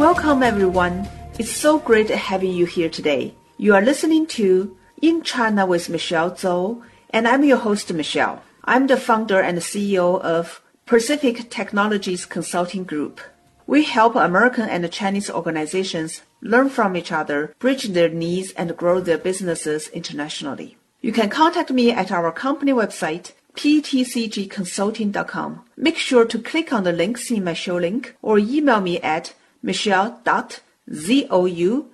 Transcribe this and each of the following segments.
Welcome, everyone. It's so great having you here today. You are listening to In China with Michelle Zhou, and I'm your host, Michelle. I'm the founder and CEO of Pacific Technologies Consulting Group. We help American and Chinese organizations learn from each other, bridge their needs, and grow their businesses internationally. You can contact me at our company website, ptcgconsulting.com. Make sure to click on the links in my show link or email me at michelle.zou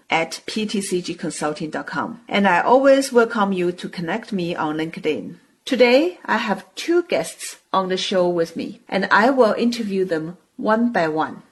at ptcgconsulting.com. And I always welcome you to connect me on LinkedIn. Today, I have two guests on the show with me, and I will interview them one by one.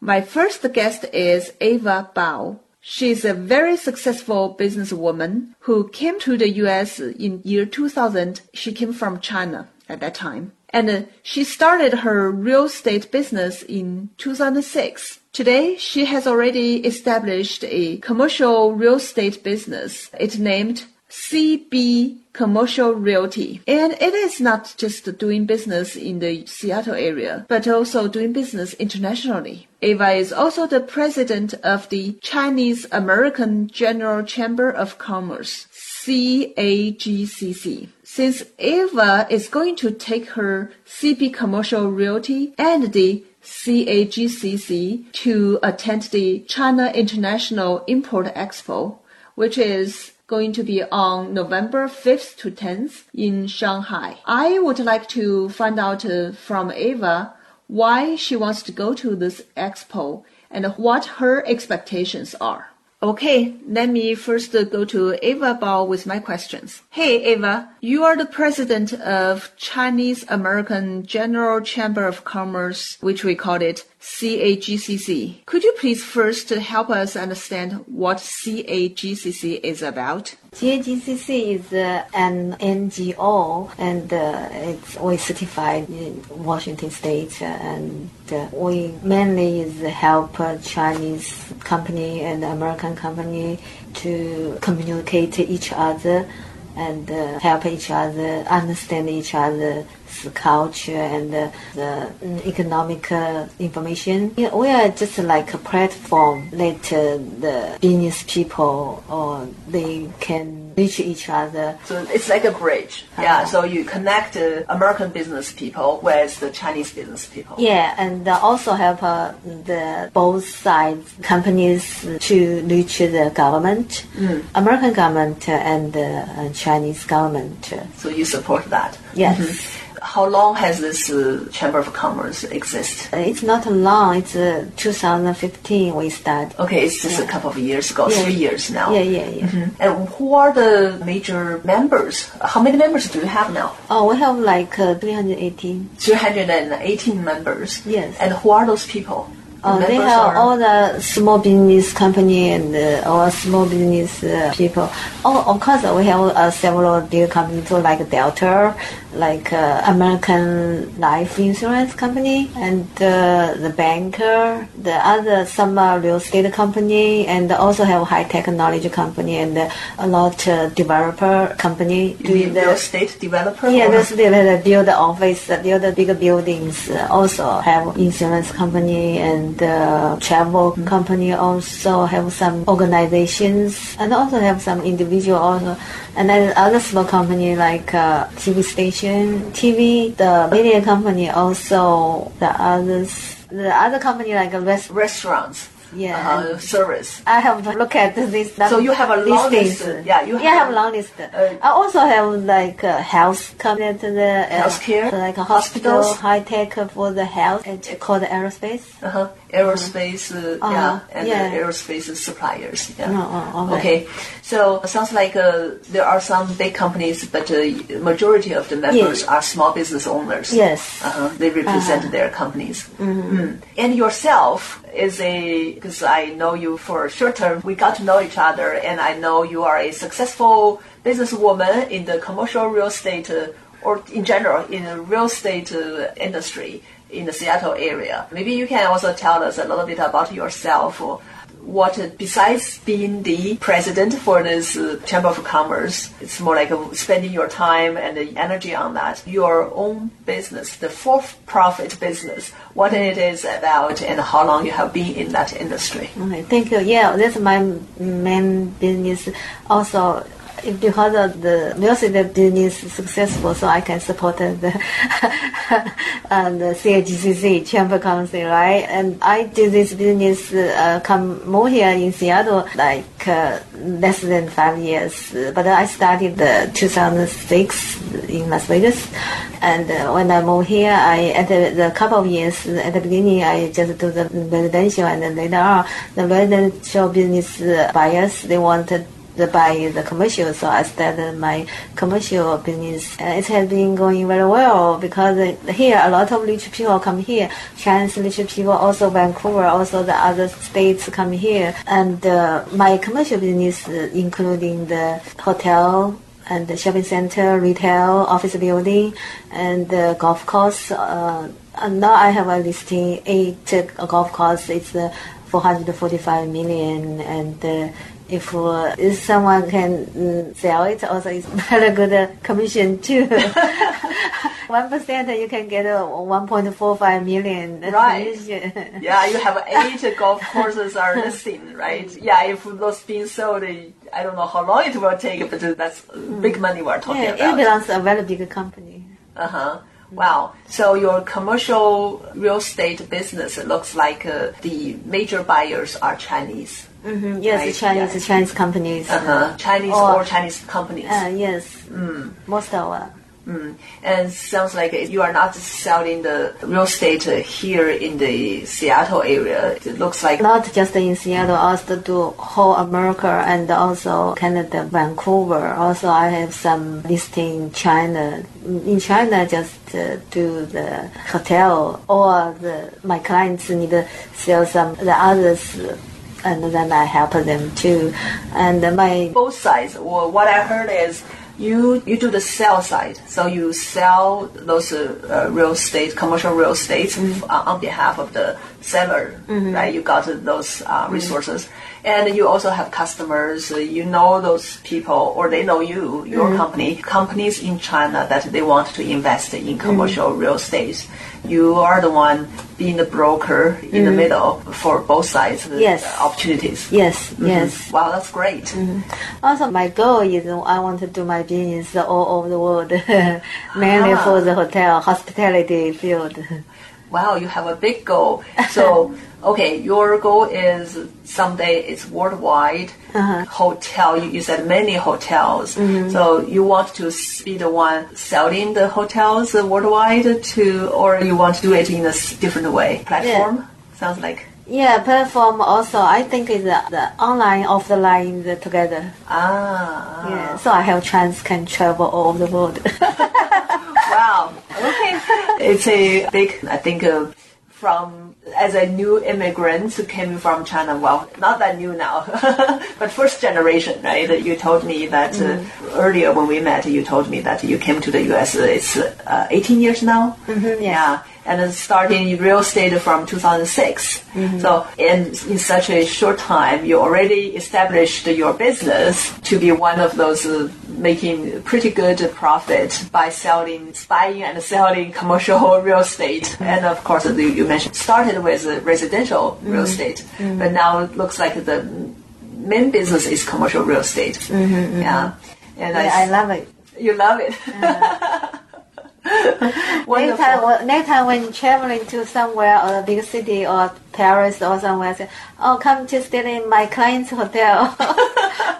My first guest is Ava Bao. She's a very successful businesswoman who came to the US in year 2000. She came from China at that time. And uh, she started her real estate business in 2006. Today, she has already established a commercial real estate business. It's named CB Commercial Realty. And it is not just doing business in the Seattle area, but also doing business internationally. Ava is also the president of the Chinese American General Chamber of Commerce, CAGCC. Since Ava is going to take her CB Commercial Realty and the CAGCC to attend the China International Import Expo, which is going to be on November 5th to 10th in Shanghai. I would like to find out uh, from Ava why she wants to go to this expo and what her expectations are. Okay, let me first go to Ava Bao with my questions. Hey, Ava, you are the president of Chinese American General Chamber of Commerce, which we call it CAGCC. Could you please first help us understand what CAGCC is about? CAGCC is uh, an NGO and uh, it's we certified in Washington State and uh, we mainly is help Chinese company and American company to communicate to each other and uh, help each other understand each other culture and uh, the economic uh, information. we are just like a platform that uh, the business people or they can reach each other. So it's like a bridge. Yeah. Uh-huh. So you connect American business people with the Chinese business people. Yeah, and also help the both sides companies to reach the government, mm. American government and the Chinese government. So you support that? Yes. Mm-hmm how long has this uh, Chamber of Commerce exist? Uh, it's not long. It's uh, 2015 we started. Okay, it's just yeah. a couple of years ago, yeah. three years now. Yeah, yeah, yeah. Mm-hmm. And who are the major members? How many members do you have now? Oh, we have like uh, 318. 318 members. Yes. And who are those people? Oh, they have all the small business company and uh, all small business uh, people. Oh, of course, we have uh, several big companies too, like Delta, like uh, American Life Insurance Company, and uh, the banker, the other some uh, real estate company, and also have high technology company and a lot uh, developer company. You mean the, real estate developer? Yeah, real estate build office, build big buildings. Also have insurance company and the travel mm-hmm. company also have some organizations and also have some individual also and then other small company like uh, TV station, TV, the media company also the others the other company like rest- restaurants yeah, uh, service. I have to look at this. So you have a long list. Yeah, you have, yeah, I have a long list. Uh, I also have like uh, health coming to the uh, healthcare, like a hospital, high tech for the health. It's called aerospace. Uh-huh. Aerospace, uh, uh-huh. yeah, and aerospace suppliers. Yeah. Okay. okay. So sounds like uh, there are some big companies, but the majority of the members yes. are small business owners. Yes. Uh-huh. They represent uh-huh. their companies. Mm-hmm. Mm. And yourself is a because I know you for a short term. We got to know each other, and I know you are a successful businesswoman in the commercial real estate uh, or in general in the real estate uh, industry in the Seattle area. Maybe you can also tell us a little bit about yourself. Or what besides being the president for this uh, chamber of commerce it's more like uh, spending your time and the energy on that your own business the for-profit business what it is about and how long you have been in that industry okay thank you yeah that's my main business also because of the music business successful, so I can support the and the CHCC Chamber Council, right? And I do this business uh, come more here in Seattle like uh, less than five years, but I started the 2006 in Las Vegas, and uh, when I moved here, I at the, the couple of years at the beginning I just do the residential, and then later on the residential business buyers they wanted by the commercial, so I started my commercial business. Uh, it has been going very well because here a lot of rich people come here. Chinese rich people, also Vancouver, also the other states come here. And uh, my commercial business, uh, including the hotel and the shopping center, retail, office building, and the golf course. Uh, and now I have a listing eight golf course. It's uh, 445 million and uh, if, uh, if someone can mm, sell it, also it's very good uh, commission too. One percent, you can get a 1.45 million. Right. Commission. yeah, you have eight golf courses are listing, right? Yeah, if those being sold, I don't know how long it will take, but that's big money we're talking yeah, about. It belongs to a very big company. Uh huh. Wow. So your commercial real estate business looks like uh, the major buyers are Chinese. Mm-hmm. Yes, right? Chinese yes. Chinese companies. Uh-huh. Chinese or, or Chinese companies. Uh, yes. Mm. Most of them. Mm. And sounds like you are not selling the real estate here in the Seattle area. It looks like not just in Seattle, also do whole America and also Canada, Vancouver. Also, I have some listing in China. In China, just uh, do the hotel or the my clients need to sell some the others and then I help them too. And my both sides. Well, what I heard is you you do the sell side, so you sell those uh, real estate, commercial real estate mm-hmm. on behalf of the seller, mm-hmm. right? You got those uh, mm-hmm. resources, mm-hmm. And you also have customers. Uh, you know those people, or they know you, your mm-hmm. company, companies in China that they want to invest in commercial mm-hmm. real estate you are the one being the broker in mm. the middle for both sides yes. opportunities. Yes, mm-hmm. yes. Wow, that's great. Mm-hmm. Also, my goal is I want to do my business all over the world, mainly ah. for the hotel, hospitality field. Wow, you have a big goal. So okay, your goal is someday it's worldwide uh-huh. hotel. You, you, said many hotels. Mm-hmm. So you want to be the one selling the hotels worldwide to, or you want to do it in a different way? Platform? Yeah. Sounds like. Yeah, platform also. I think is the, the online, offline the line, together. Ah. Yeah. So I have chance can travel all over the world. wow. Okay. It's a big. I think. Uh, from as a new immigrant who came from China. Well, not that new now, but first generation, right? You told me that uh, earlier when we met, you told me that you came to the U.S. It's uh, 18 years now. Mm-hmm, yeah and starting real estate from 2006. Mm-hmm. So in, in such a short time, you already established your business to be one of those uh, making pretty good profit by selling, buying and selling commercial real estate. Mm-hmm. And of course, you mentioned started with residential mm-hmm. real estate, mm-hmm. but now it looks like the main business is commercial real estate. Mm-hmm, mm-hmm. Yeah. And yeah, I, I, love it. You love it. Uh-huh. next time, next time when traveling to somewhere or a big city or Paris or somewhere, say, "Oh, come to stay in my client's hotel."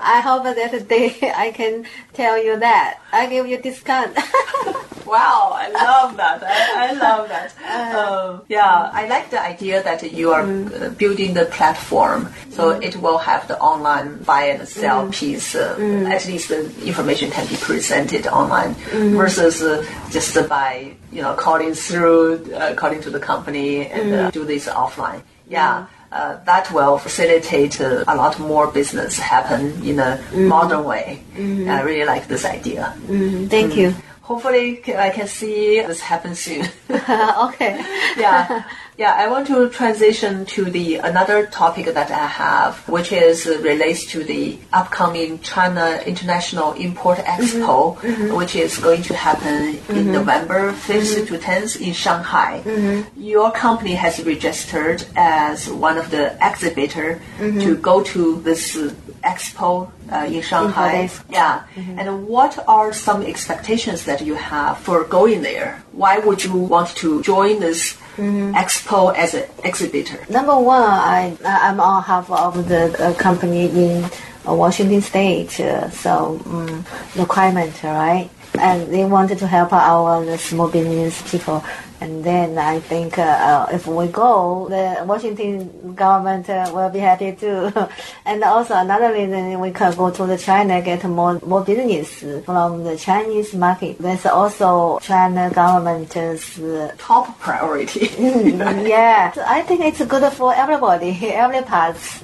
I hope that day I can tell you that I give you discount. wow, I love that. I, I love that. Uh, um, yeah, I like the idea that you are mm. building the platform, so mm. it will have the online buy and sell mm. piece. Uh, mm. At least the information can be presented online mm. versus uh, just by you know calling through, uh, calling to the company and uh, mm. do this offline. Yeah. uh, that will facilitate uh, a lot more business happen in a Mm-hmm. modern way. I really like this idea. Mm, thank you. Hopefully, I can see this happen soon. okay. yeah, yeah. I want to transition to the another topic that I have, which is uh, relates to the upcoming China International Import mm-hmm. Expo, mm-hmm. which is going to happen in mm-hmm. November 5th to 10th in Shanghai. Your company has registered as one of the exhibitor to go to this uh, expo uh, in Shanghai. Yeah. And what are some expectations that you have for going there? Why would you want to join this expo as an exhibitor? Number one, I I'm on half of the uh, company in uh, Washington State, uh, so um, requirement right, and they wanted to help our the small business people. And then I think uh, uh, if we go, the Washington government uh, will be happy too. and also another reason we can go to the China get more more business from the Chinese market. There's also China government's uh, Top priority. yeah, so I think it's good for everybody, every parts.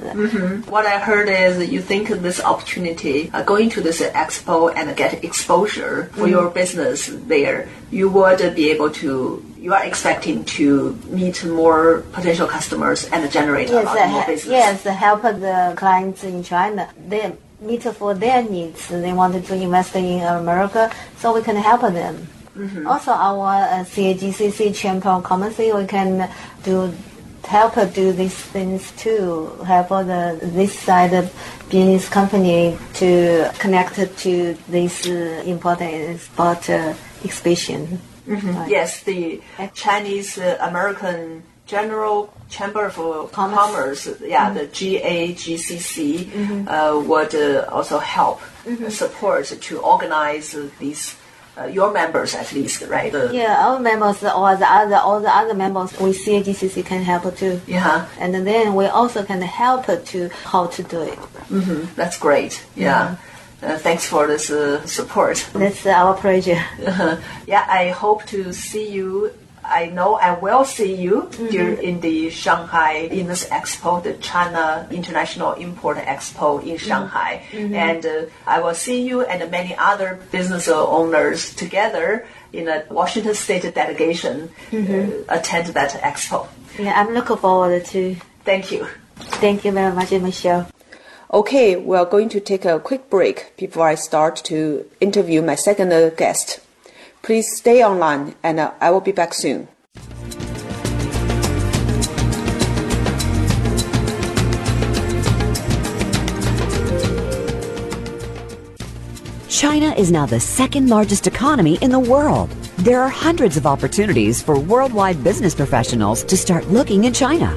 what I heard is you think this opportunity, uh, going to this expo and get exposure for your business there, you would be able to. You are expecting to meet more potential customers and generate a Yes, lot more uh, business. yes, help the clients in China. They meet for their needs. They wanted to invest in America, so we can help them. Also, our uh, CAGCC Chamber of Commerce, we can do help do these things too. Help the this side of business company to connect to this uh, important export uh, exhibition. Right. Yes, the Chinese uh, American General Chamber of uh, Commerce. Commerce, yeah, the CAGCC, uh, would uh, also help uh, support to organize uh, these. Uh, your members, at least, right? The- Yeah, our members or the other all the other members we CAGCC can help too. Yeah. And then we also can help to how to do it. That's great. Yeah. Uh, thanks for this uh, support. That's our pleasure. yeah, I hope to see you. I know I will see you dur- in the Shanghai in this expo, the China International Import Expo in Shanghai, and uh, I will see you and many other business owners together in a Washington State delegation uh, attend that expo. Yeah, I'm looking forward to. Thank you. Thank you very much, Michelle. Okay, we are going to take a quick break before I start to interview my second guest. Please stay online and uh, I will be back soon. China is now the second largest economy in the world. There are hundreds of opportunities for worldwide business professionals to start looking in China.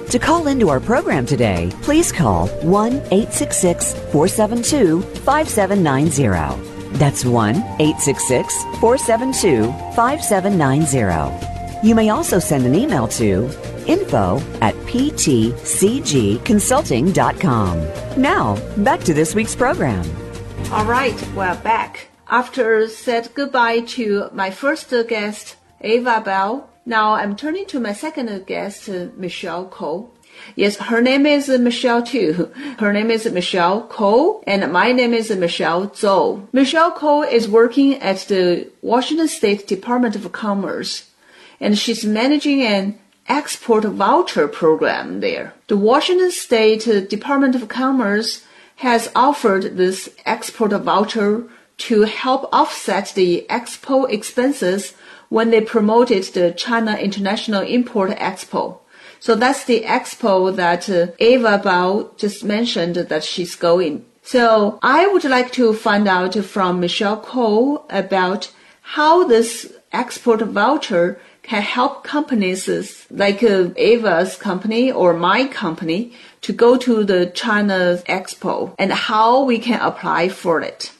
To call into our program today, please call 1 866 472 5790. That's 1 866 472 5790. You may also send an email to info at ptcgconsulting.com. Now, back to this week's program. All right, we're back. After said goodbye to my first guest, Ava Bao, now I'm turning to my second guest, Michele Ko. Yes, her name is Michelle too. Her name is Michele Ko, and my name is Michelle Zhou. Michele Ko is working at the Washington State Department of Commerce, and she's managing an export voucher program there. The Washington State Department of Commerce has offered this export voucher to help offset the expo expenses when they promoted the China International Import Expo. So that's the expo that uh, Ava Bao just mentioned that she's going. So I would like to find out from Michele Ko about how this export voucher can help companies like uh, Ava's company or my company to go to the China Expo and how we can apply for it.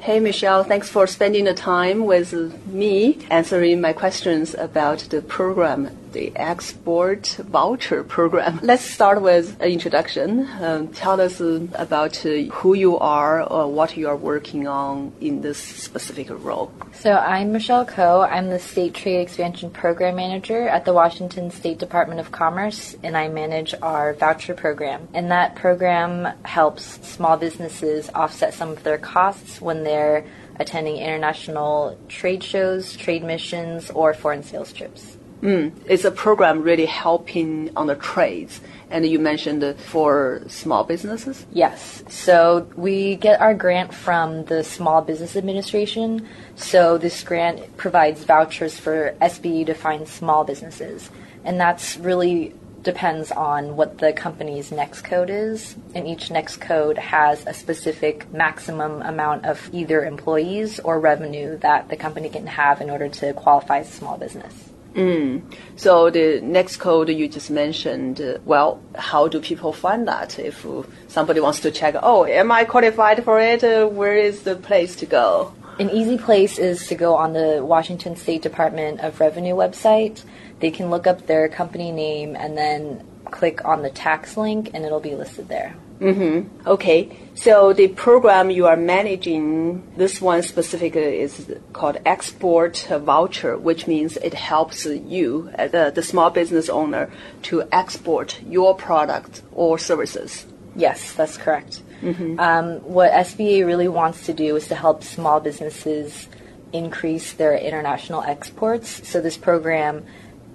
Hey, Michelle, thanks for spending the time with me answering my questions about the program, the export voucher program. Let's start with an introduction. Um, tell us about uh, who you are or what you are working on in this specific role. So, I'm Michele Ko. I'm the State Trade Expansion Program Manager at the Washington State Department of Commerce, and I manage our voucher program. And that program helps small businesses offset some of their costs when they're attending international trade shows, trade missions, or foreign sales trips. Mm, it's a program really helping on the trades. And you mentioned for small businesses? Yes. So we get our grant from the Small Business Administration. So this grant provides vouchers for SBA to find small businesses. And that's really depends on what the company's NAICS code is, and each NAICS code has a specific maximum amount of either employees or revenue that the company can have in order to qualify as a small business. Mm. So the NAICS code you just mentioned, uh, well, how do people find that? If somebody wants to check, oh, am I qualified for it? Uh, where is the place to go? An easy place is to go on the Washington State Department of Revenue website. They can look up their company name and then click on the tax link, and it'll be listed there. Mm-hmm. Okay. So the program you are managing, this one specifically is called Export Voucher, which means it helps you, uh, the, the small business owner, to export your product or services. Yes, that's correct. Mm-hmm. Um, what SBA really wants to do is to help small businesses increase their international exports. So this program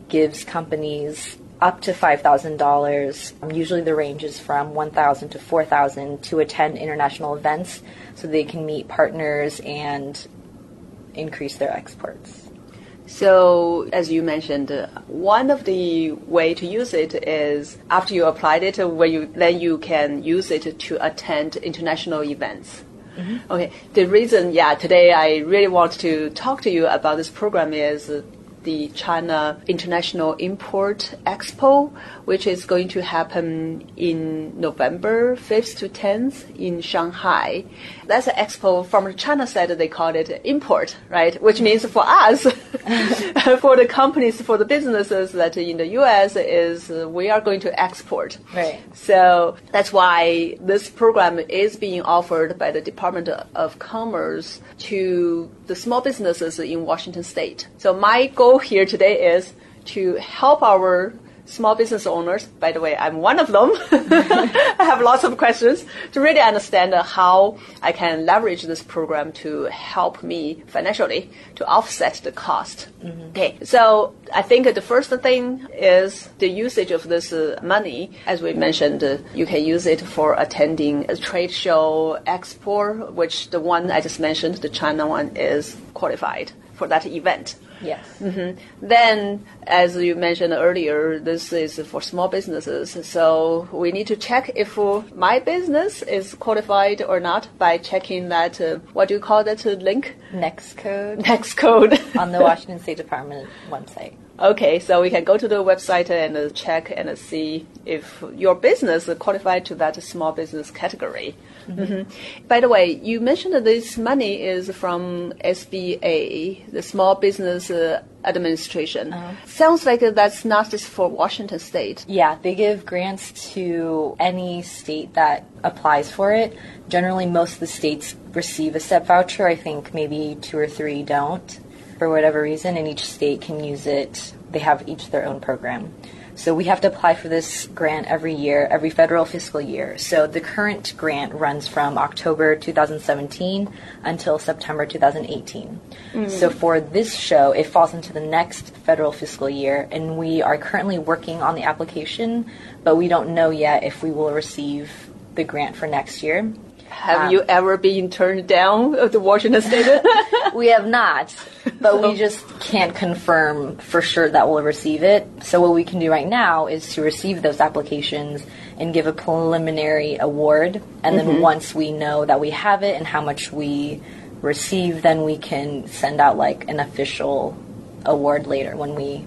gives companies up to $5,000. Usually the range is from 1,000 to 4,000 to attend international events so they can meet partners and increase their exports. So, as you mentioned, uh, one of the way to use it is after you applied it, where you then you can use it to attend international events. Mm-hmm. Okay. The reason, yeah, today I really want to talk to you about this program is the China International Import Expo, which is going to happen in November 5th to 10th in Shanghai. That's an expo from China side, they call it import, right? Which means for us, for the companies, for the businesses that in the US is we are going to export. Right. So that's why this program is being offered by the Department of Commerce to the small businesses in Washington state. So my goal here today is to help our small business owners, by the way, I'm one of them. I have lots of questions to really understand how I can leverage this program to help me financially to offset the cost. Mm-hmm. Okay, so I think the first thing is the usage of this uh, money. As we mentioned, uh, you can use it for attending a trade show, expo, which the one I just mentioned, the China one, is qualified for that event. Yes. Mm-hmm. Then, as you mentioned earlier, this is for small businesses. So we need to check if my business is qualified or not by checking that, uh, what do you call that uh, link? NAICS code. NAICS code. on the Washington State Department website. Okay, so we can go to the website and check and see if your business is qualified to that small business category. Mm-hmm. By the way, you mentioned that this money is from SBA, the Small Business uh, Administration. Uh-huh. Sounds like that's not just for Washington State. Yeah, they give grants to any state that applies for it. Generally, most of the states receive a STEP voucher. I think maybe two or three don't for whatever reason, and each state can use it. They have each their own program. So we have to apply for this grant every year, every federal fiscal year. So the current grant runs from October 2017 until September 2018. Mm. So for this show, it falls into the next federal fiscal year, and we are currently working on the application, but we don't know yet if we will receive the grant for next year. Have um, you ever been turned down at the Washington State? we have not, but so. we just can't confirm for sure that we'll receive it. So what we can do right now is to receive those applications and give a preliminary award, and then mm-hmm. once we know that we have it and how much we receive, then we can send out like an official award later when we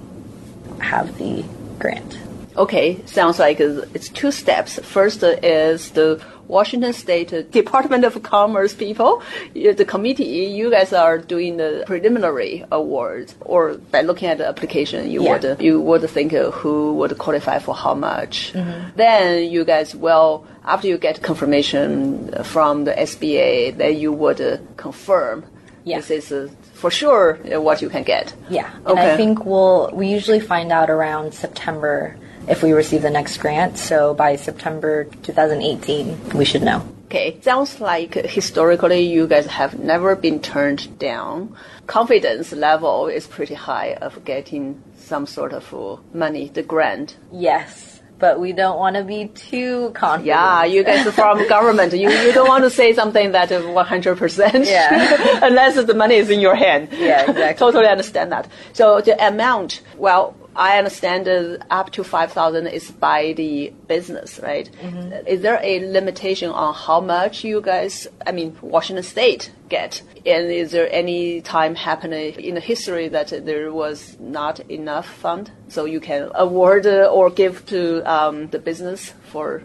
have the grant. Okay, sounds like it's two steps. First is the Washington State Department of Commerce people, the committee, you guys are doing the preliminary awards, or by looking at the application, you Yeah. would you would think who would qualify for how much. Then you guys will, after you get confirmation from the SBA, then you would uh, confirm Yeah. this is uh, for sure uh, what you can get. Yeah, and Okay. I think we'll we usually find out around September if we receive the next grant. So by September 2018, we should know. Okay, sounds like historically you guys have never been turned down. Confidence level is pretty high of getting some sort of uh, money, the grant. Yes, but we don't want to be too confident. Yeah, you guys are from government. You you don't want to say something that is 100%. Yeah. unless the money is in your hand. Yeah, exactly. totally understand that. So the amount, well, I understand uh, up to 5,000 is by the business, right? Mm-hmm. Is there a limitation on how much you guys, I mean, Washington State get? And is there any time happening in the history that there was not enough fund so you can award uh, or give to um, the business for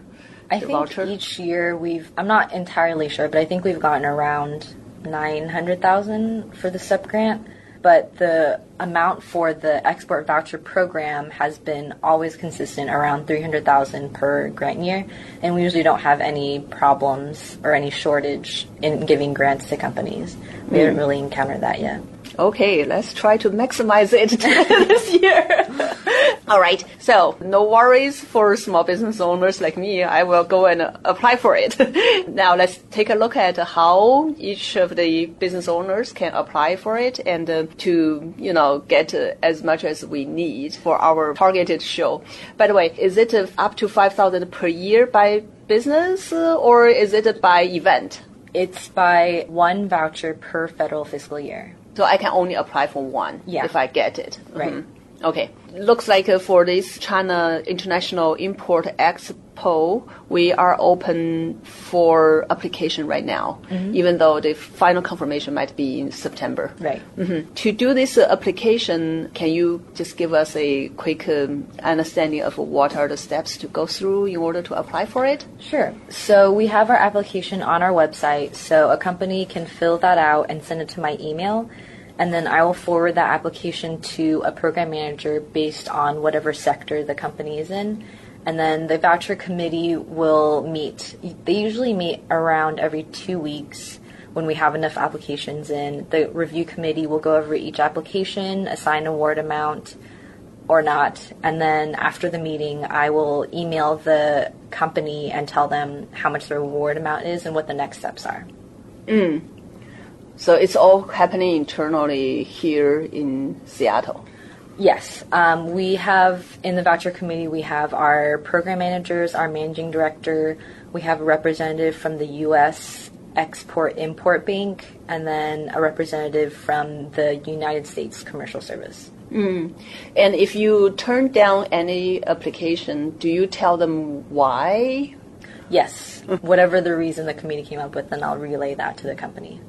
I the think voucher? each year we've. I'm not entirely sure, but I think we've gotten around nine hundred thousand for the sub grant. But the amount for the export voucher program has been always consistent around three hundred thousand per grant year, and we usually don't have any problems or any shortage in giving grants to companies. We haven't hmm. really encountered that yet. Okay, let's try to maximize it this year. All right, so no worries for small business owners like me. I will go and apply for it. now let's take a look at how each of the business owners can apply for it and uh, to, you know, get uh, as much as we need for our targeted show. By the way, is it uh, up to 5,000 per year by business uh, or is it by event? It's by one voucher per federal fiscal year. So I can only apply for one Yeah. if I get it. Right. Mhm. Okay. Looks like uh, for this China International Import Expo, we are open for application right now, even though the final confirmation might be in September. Right. Mhm. To do this uh, application, can you just give us a quick um, understanding of what are the steps to go through in order to apply for it? Sure. So we have our application on our website, so a company can fill that out and send it to my email, and then I will forward that application to a program manager based on whatever sector the company is in. And then the voucher committee will meet. They usually meet around every two weeks when we have enough applications in. The review committee will go over each application, assign award amount, or not. And then after the meeting, I will email the company and tell them how much the reward amount is and what the next steps are. Mm. So it's all happening internally here in Seattle. Yes, um, we have in the voucher committee, we have our program managers, our managing director, we have a representative from the U.S. Export Import Bank, and then a representative from the United States Commercial Service. And if you turn down any application, do you tell them why? Yes, whatever the reason the committee came up with, then I'll relay that to the company.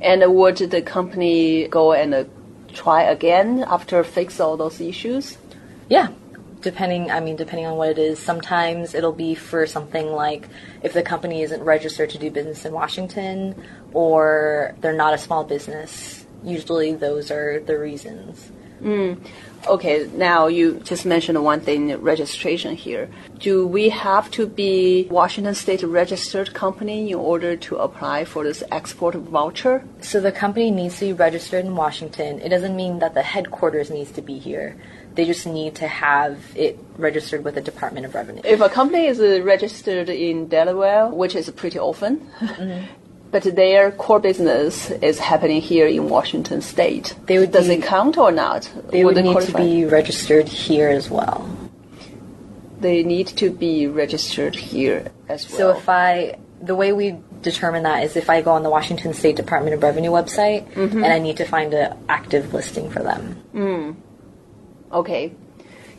And would the company go and uh, try again after fix all those issues? Yeah. Depending, I mean, depending on what it is, sometimes it'll be for something like if the company isn't registered to do business in Washington or they're not a small business. Usually those are the reasons. Okay, now you just mentioned one thing, registration here. Do we have to be Washington State registered company in order to apply for this export voucher? So the company needs to be registered in Washington. It doesn't mean that the headquarters needs to be here. They just need to have it registered with the Department of Revenue. If a company is registered in Delaware, which is pretty often, mm-hmm. but their core business is happening here in Washington State, They would does be- it count or not? They would need to be registered here as well. They need to be registered here as well. So if I, the way we determine that is if I go on the Washington State Department of Revenue website mm-hmm. and I need to find an active listing for them. Mm. Okay.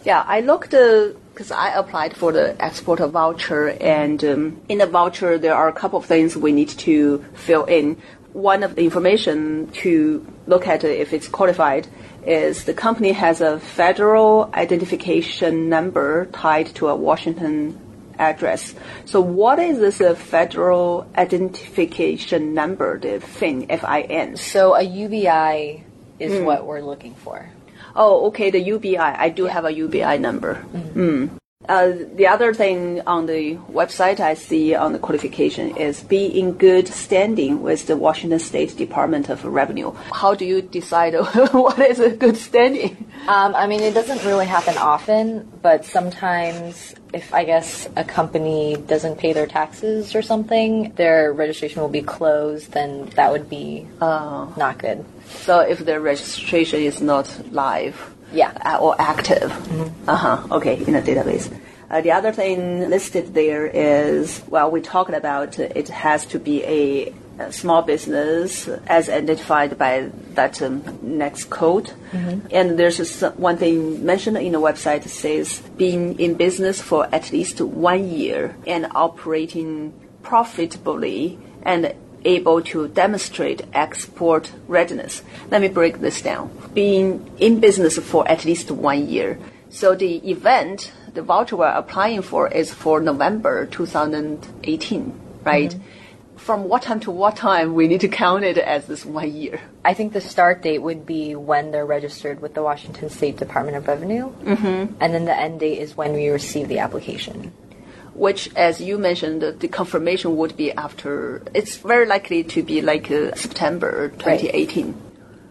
Yeah, I looked uh, because I applied for the exporter voucher, and um, in the voucher there are a couple of things we need to fill in. One of the information to look at if it's qualified is the company has a federal identification number tied to a Washington address. So what is this uh, federal identification number, the FIN, F-I-N? So a UBI is Hmm. what we're looking for. Oh, okay, the UBI. I do have a UBI number. Mm. Uh, the other thing on the website I see on the qualification is be in good standing with the Washington State Department of Revenue. How do you decide what is a good standing? Um, I mean, it doesn't really happen often, but sometimes if I guess a company doesn't pay their taxes or something, their registration will be closed, then that would be not good. So if the registration is not live, Yeah. uh, or active, uh huh, okay, in a database. Uh, the other thing listed there is well, we talked about it has to be a, a small business as identified by that um, NAICS code. And there's one thing mentioned in the website says being in business for at least one year and operating profitably and able to demonstrate export readiness. Let me break this down. Being in business for at least one year. So the event, the voucher we're applying for is for November 2018, right? From what time to what time we need to count it as this one year? I think the start date would be when they're registered with the Washington State Department of Revenue, mm-hmm. and then the end date is when we receive the application. Which, as you mentioned, the confirmation would be after. It's very likely to be like uh, September 2018.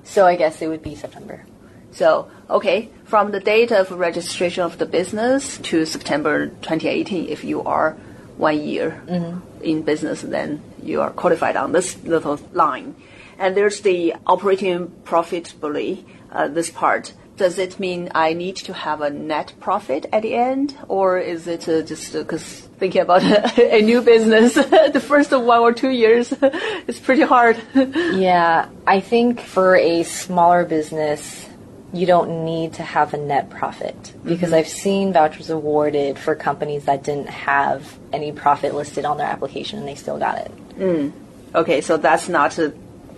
So I guess it would be September. So, okay, from the date of registration of the business to September 2018, if you are one year in business, then you are qualified on this little line. And there's the operating profitably, uh, this part. Does it mean I need to have a net profit at the end, or is it uh, just because thinking about a new business, the first one or two years, it's pretty hard. Yeah, I think for a smaller business, you don't need to have a net profit because I've seen vouchers awarded for companies that didn't have any profit listed on their application and they still got it. Okay, so that's not uh,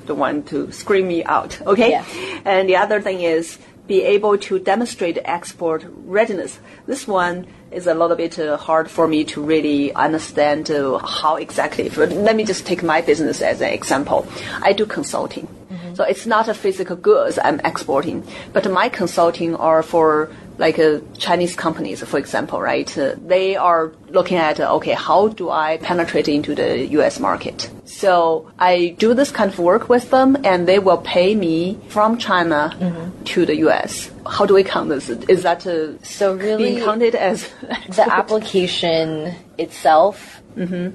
the one to scream me out. Okay, Yeah. and the other thing is be able to demonstrate export readiness. This one is a little bit uh, hard for me to really understand uh, how exactly. But let me just take my business as an example. I do consulting. So it's not a physical goods I'm exporting, but my consulting are for like uh, Chinese companies, for example, right? Uh, they are looking at uh, okay, how do I penetrate into the U.S. market? So I do this kind of work with them, and they will pay me from China to the U.S. How do we count this? Is that uh, So really, being counted as the application itself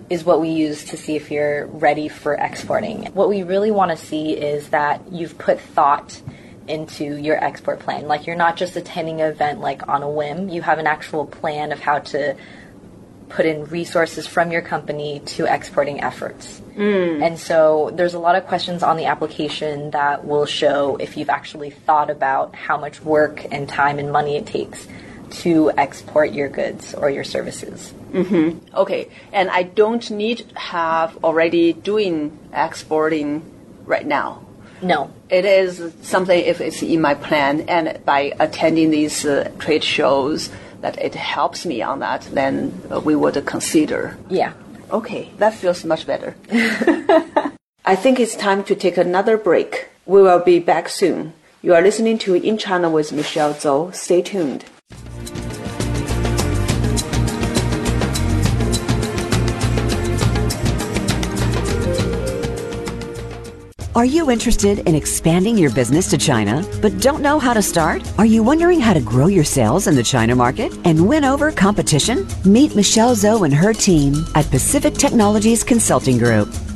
is what we use to see if you're ready for exporting. What we really want to see is that you've put thought into your export plan. Like you're not just attending an event like on a whim. You have an actual plan of how to put in resources from your company to exporting efforts. Mm. And so there's a lot of questions on the application that will show if you've actually thought about how much work and time and money it takes to export your goods or your services. Mm-hmm. Okay, and I don't need to have already doing exporting right now. No. It is something if it's in my plan, and by attending these uh, trade shows, that it helps me on that, then uh, we would consider. Yeah. Okay, that feels much better. I think it's time to take another break. We will be back soon. You are listening to In China with Michelle Zhou. Stay tuned. Are you interested in expanding your business to China but don't know how to start? Are you wondering how to grow your sales in the China market and win over competition? Meet Michelle Zhou and her team at Pacific Technologies Consulting Group.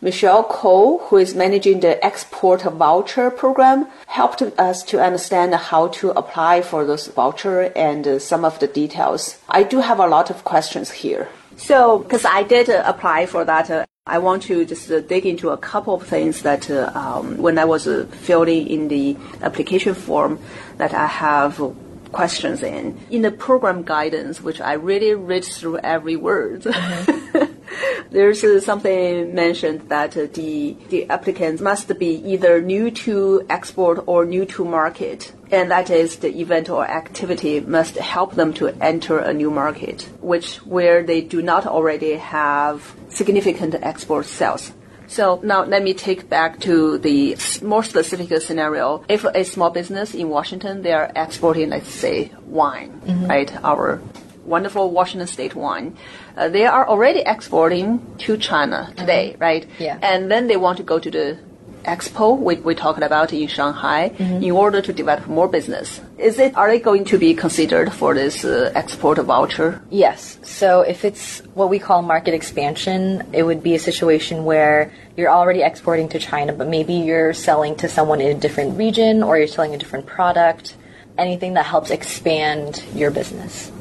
Michele Ko, who is managing the export voucher program, helped us to understand how to apply for those voucher and uh, some of the details. I do have a lot of questions here. So, because I did uh, apply for that, uh, I want to just uh, dig into a couple of things that uh, um, when I was uh, filling in the application form that I have questions in. In the program guidance, which I really read through every word. Mm-hmm. there's uh, something mentioned that uh, the the applicants must be either new to export or new to market, and that is the event or activity must help them to enter a new market, which where they do not already have significant export sales. So now let me take back to the more specific scenario. If a small business in Washington, they are exporting, let's say, wine, mm-hmm. right? Our wonderful Washington State wine. Uh, they are already exporting to China today, mm-hmm. right? Yeah. And then they want to go to the expo we, we talked about in Shanghai mm-hmm. in order to develop more business. Is it are they going to be considered for this uh, export voucher? Yes. So if it's what we call market expansion, it would be a situation where you're already exporting to China, but maybe you're selling to someone in a different region or you're selling a different product, anything that helps expand your business.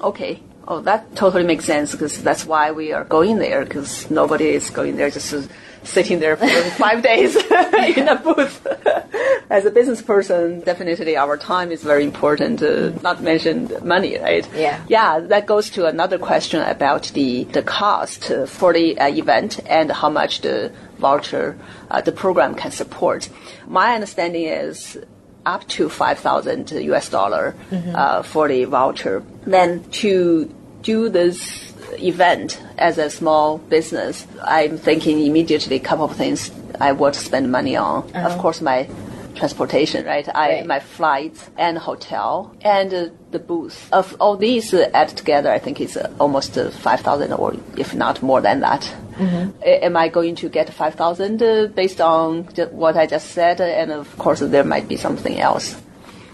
Okay. Oh, that totally makes sense because that's why we are going there because nobody is going there just to sitting there for five days in a booth. As a business person, definitely our time is very important, uh, not mention money, right? Yeah. Yeah, that goes to another question about the, the cost for the uh, event and how much the voucher, uh, the program can support. My understanding is up to 5,000 US dollar mm-hmm. uh, for the voucher. Then to do this event as a small business, I'm thinking immediately a couple of things I to spend money on. Uh-huh. Of course, my transportation, right? I right. my flights and hotel and uh, the booth. Of all these uh, added together, I think it's uh, almost uh, five thousand, or if not more than that. Mm-hmm. am I going to get five thousand uh, based on what I just said? And of course, there might be something else.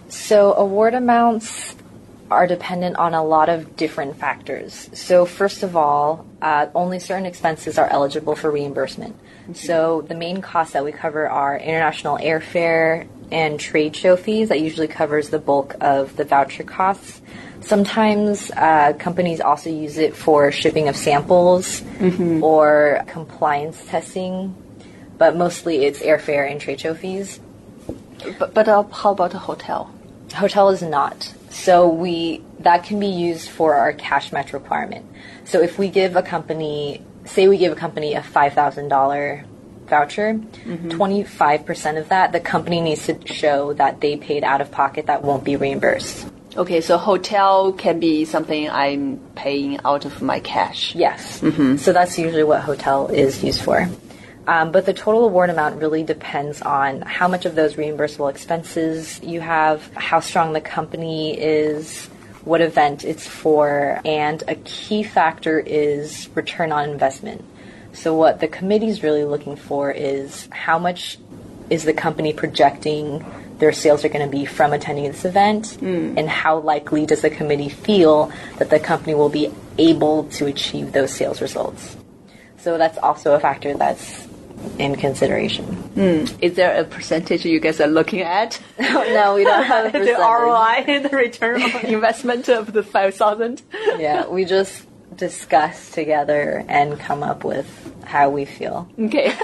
So award amounts are dependent on a lot of different factors. So, first of all, uh, only certain expenses are eligible for reimbursement. Mm-hmm. So, the main costs that we cover are international airfare and trade show fees. That usually covers the bulk of the voucher costs. Sometimes uh, companies also use it for shipping of samples mm-hmm. or compliance testing, but mostly it's airfare and trade show fees. But, but uh, how about a hotel? Hotel is not. So we that can be used for our cash match requirement. So if we give a company, say we give a company a five thousand dollar voucher, mm-hmm. 25% of that, the company needs to show that they paid out of pocket that won't be reimbursed. Okay, so hotel can be something I'm paying out of my cash. Yes. Mm-hmm. So that's usually what hotel is used for. Um, but the total award amount really depends on how much of those reimbursable expenses you have, how strong the company is, what event it's for, and a key factor is return on investment. So, what the committee is really looking for is how much is the company projecting their sales are going to be from attending this event, mm. and how likely does the committee feel that the company will be able to achieve those sales results? So, that's also a factor that's in consideration. Mm. Is there a percentage you guys are looking at? no, we don't have a percentage. the ROI the return on investment of the 5,000? yeah, we just discuss together and come up with how we feel. Okay.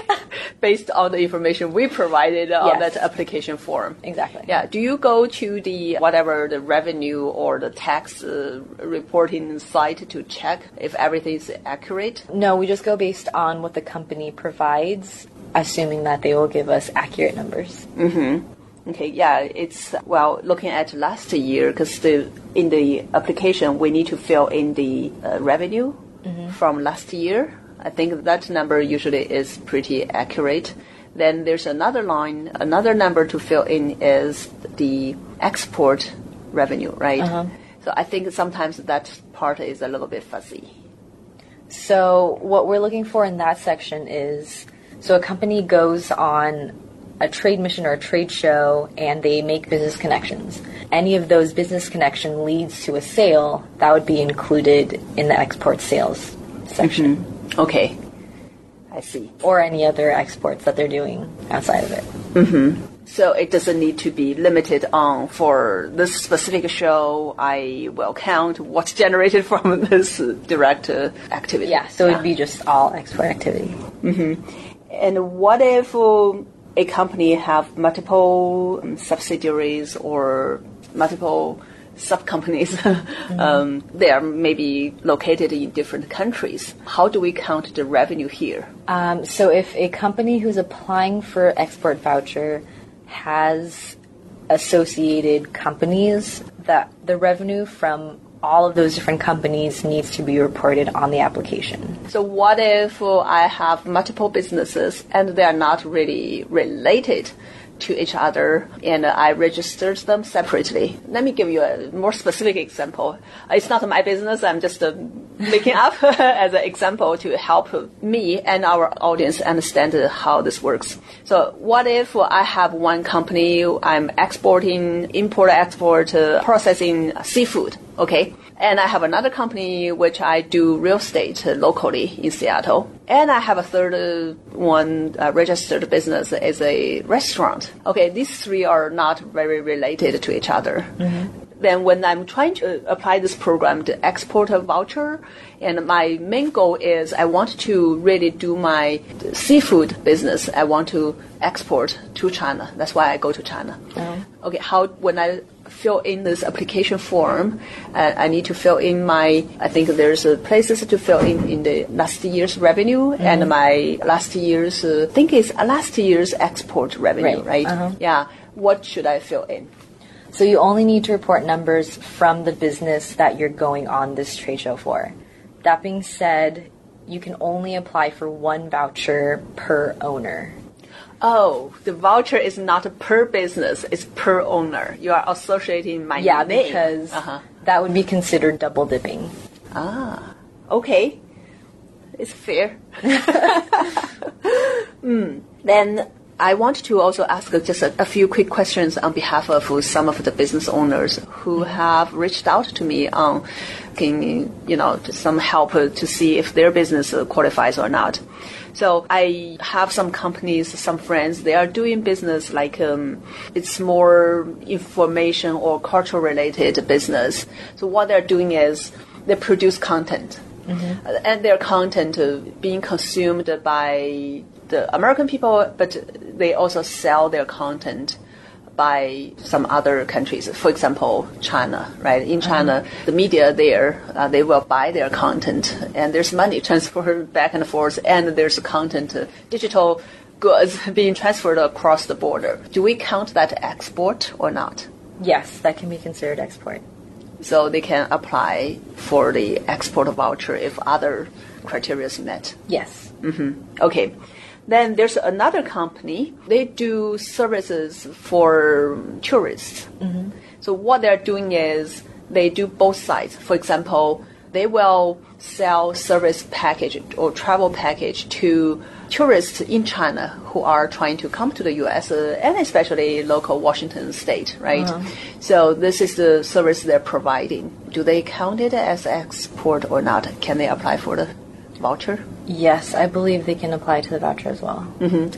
Based on the information we provided yes. on that application form. Exactly. Yeah. Do you go to the whatever the revenue or the tax uh, reporting site to check if everything is accurate? No, we just go based on what the company provides, assuming that they will give us accurate numbers. Mm-hmm. Okay, yeah, it's well looking at last year because the in the application we need to fill in the uh, revenue mm-hmm. from last year. I think that number usually is pretty accurate. Then there's another line, another number to fill in is the export revenue, right? Uh-huh. So I think sometimes that part is a little bit fuzzy. So what we're looking for in that section is so a company goes on a trade mission or a trade show and they make business connections. Any of those business connection leads to a sale that would be included in the export sales section mm-hmm. Okay, I see. or any other exports that they're doing outside of it. So it doesn't need to be limited on for this specific show. I will count what's generated from this direct uh, activity. Yeah, so it'd be just all export activity. And what if uh, a company have multiple um, subsidiaries or multiple sub-companies? um, they are maybe located in different countries. How do we count the revenue here? Um, so if a company who's applying for export voucher has associated companies, that the revenue from all of those different companies needs to be reported on the application. So what if I have multiple businesses and they are not really related to each other and I registered them separately? Let me give you a more specific example. It's not my business. I'm just uh, making up as an example to help me and our audience understand how this works. So what if I have one company, I'm exporting, import, export, uh, processing seafood, okay? And I have another company which I do real estate uh, locally in Seattle. And I have a third uh, one uh, registered business as a restaurant. Okay, these three are not very related to each other. Then when I'm trying to apply this program to export a voucher, and my main goal is I want to really do my seafood business. I want to export to China. That's why I go to China. Okay, how when I fill in this application form, uh, I need to fill in my. I think there's uh, places to fill in in the last year's revenue and my last year's. Uh, I think it's last year's export revenue, Right. right? Uh-huh. Yeah. What should I fill in? So you only need to report numbers from the business that you're going on this trade show for. That being said, you can only apply for one voucher per owner. Oh, the voucher is not per business; it's per owner. You are associating my Yeah, name. because Uh-huh. that would be considered double dipping. Ah, okay, it's fair. Hmm. Then I want to also ask just a, a few quick questions on behalf of some of the business owners who have reached out to me on, getting, you know, some help to see if their business uh, qualifies or not. So I have some companies, some friends. They are doing business like um, it's more information or cultural related business. So what they're doing is they produce content, Uh, and their content uh, being consumed by the American people, but they also sell their content by some other countries. For example, China, right? In China, the media there, uh, they will buy their content and there's money transferred back and forth and there's content, uh, digital goods being transferred across the border. Do we count that export or not? Yes, that can be considered export. So they can apply for the export voucher if other criteria is met. Yes. Okay. Then there's another company. They do services for tourists. So what they're doing is they do both sides. For example, they will sell service package or travel package to tourists in China who are trying to come to the U.S. Uh, and especially local Washington state, right? So this is the service they're providing. Do they count it as export or not? Can they apply for the voucher? Yes, I believe they can apply to the voucher as well.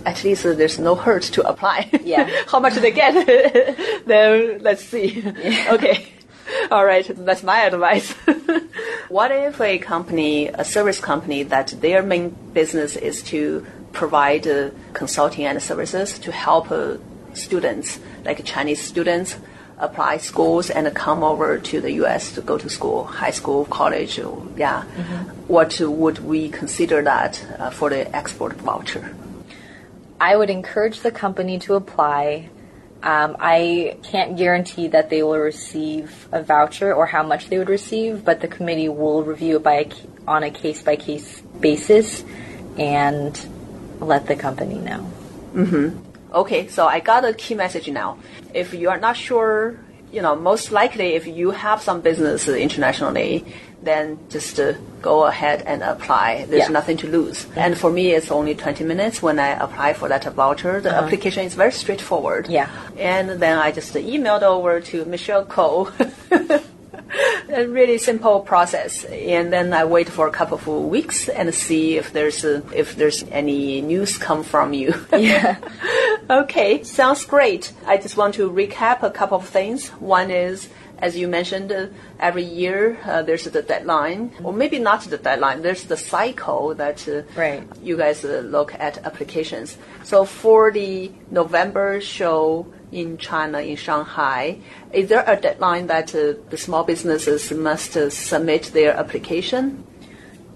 at least uh, there's no hurt to apply. Yeah. How much they get? then let's see. Okay. All right. That's my advice. what if a company, a service company, that their main business is to provide uh, consulting and services to help uh, students, like Chinese students, apply schools and come over to the U.S. to go to school, high school, college, or, yeah. What would we consider that uh, for the export voucher? I would encourage the company to apply. Um, I can't guarantee that they will receive a voucher or how much they would receive, but the committee will review it by a, on a case by case basis and let the company know. Okay, so I got a key message now. If you are not sure you know, most likely if you have some business internationally, then just uh, go ahead and apply. There's Yeah. nothing to lose. And for me, it's only 20 minutes when I apply for that voucher. The application is very straightforward. Uh-huh. Yeah. And then I just emailed over to Michele Ko. a really simple process, and then I wait for a couple of weeks and see if there's uh if there's any news come from you. Yeah. okay, sounds great. I just want to recap a couple of things. One is, as you mentioned, uh, every year uh, there's the deadline, or maybe not the deadline. There's the cycle that uh, Right. you guys uh, look at applications. So for the November show in China, in Shanghai, is there a deadline that uh, the small businesses must uh, submit their application?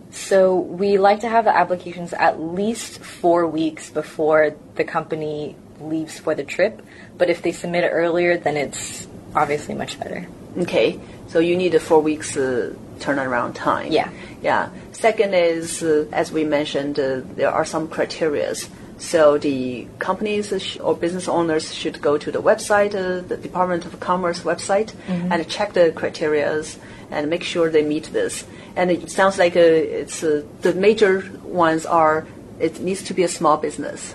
So we like to have the applications at least four weeks before the company leaves for the trip. But if they submit it earlier, then it's obviously much better. Okay, so you need a four weeks uh, turnaround time. Yeah. Yeah. Second is, uh, as we mentioned, uh, there are some criterias. So the companies or business owners should go to the website, uh, the Department of Commerce website, and check the criterias and make sure they meet this. And it sounds like uh, it's uh, the major ones are it needs to be a small business,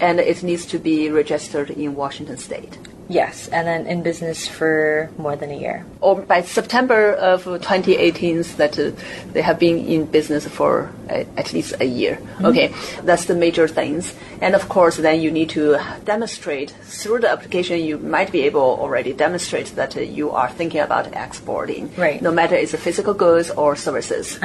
and it needs to be registered in Washington State. Yes, and then in business for more than a year. or by September of 2018 that uh, they have been in business for uh, at least a year. Okay, that's the major things. And of course, then you need to demonstrate through the application. You might be able already demonstrate that uh, you are thinking about exporting, Right. no matter it's a physical goods or services.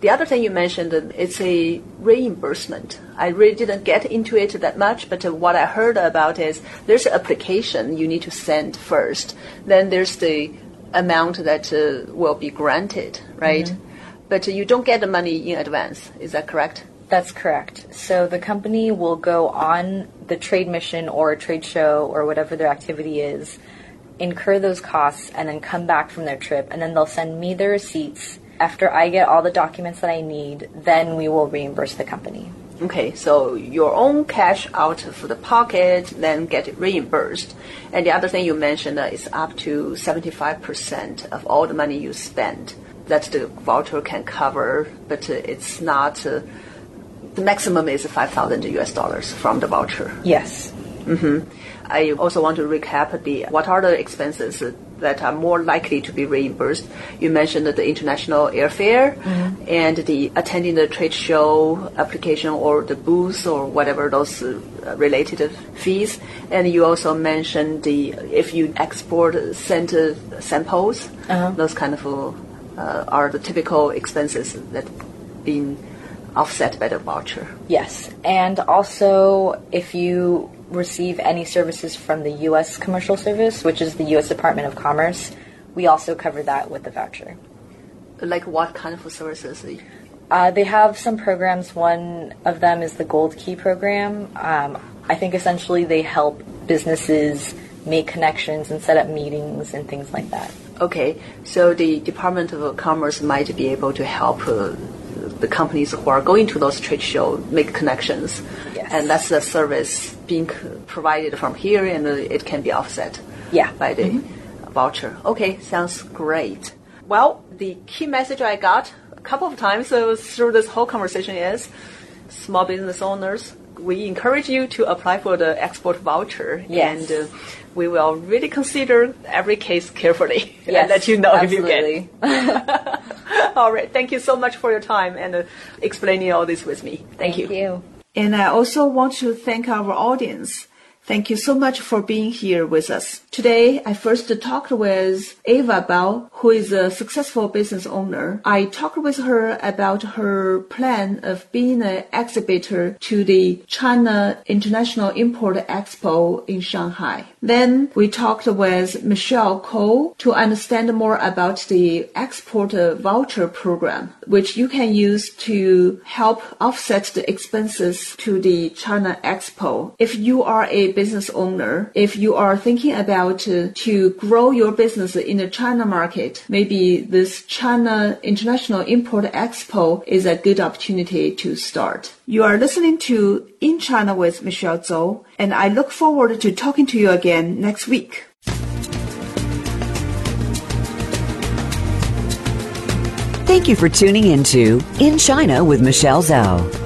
The other thing you mentioned, uh, it's a reimbursement. I really didn't get into it that much, but uh, what I heard about is there's an application you need to send first. Then there's the amount that uh, will be granted, right? But uh, you don't get the money in advance. Is that correct? That's correct. So the company will go on the trade mission or a trade show or whatever their activity is, incur those costs, and then come back from their trip, and then they'll send me the receipts. After I get all the documents that I need, then we will reimburse the company. Okay, so your own cash out for the pocket, then get it reimbursed. And the other thing you mentioned uh, is up to 75% of all the money you spend that the voucher can cover, but uh, it's not, uh, the maximum is 5,000 US dollars from the voucher. Yes. I also want to recap the what are the expenses that are more likely to be reimbursed. You mentioned the international airfare and the attending the trade show application or the booth or whatever those uh, related fees. And you also mentioned the if you export sent uh, samples, those kind of uh, are the typical expenses that being offset by the voucher. Yes. And also, if you receive any services from the U.S. Commercial Service, which is the U.S. Department of Commerce, we also cover that with the voucher. Like what kind of services? Uh, they have some programs. One of them is the Gold Key program. Um, I think essentially they help businesses make connections and set up meetings and things like that. Okay, so the Department of Commerce might be able to help uh, the companies who are going to those trade shows make connections. And that's the service being provided from here, and it can be offset Yeah. by the voucher. Okay, sounds great. Well, the key message I got a couple of times through this whole conversation is small business owners. We encourage you to apply for the export voucher, Yes. and uh, we will really consider every case carefully and let you know if you get. absolutely. All right, thank you so much for your time and uh, explaining all this with me. Thank, Thank you. And I also want to thank our audience. Thank you so much for being here with us. Today, I first talked with Ava Bao, who is a successful business owner. I talked with her about her plan of being an exhibitor to the China International Import Expo in Shanghai. Then we talked with Michele Ko to understand more about the export voucher program, which you can use to help offset the expenses to the China Expo. If you are a business owner, if you are thinking about uh, to grow your business in the China market, maybe this China International Import Expo is a good opportunity to start. You are listening to In China with Michelle Zhou, and I look forward to talking to you again next week. Thank you for tuning into In China with Michelle Zhou.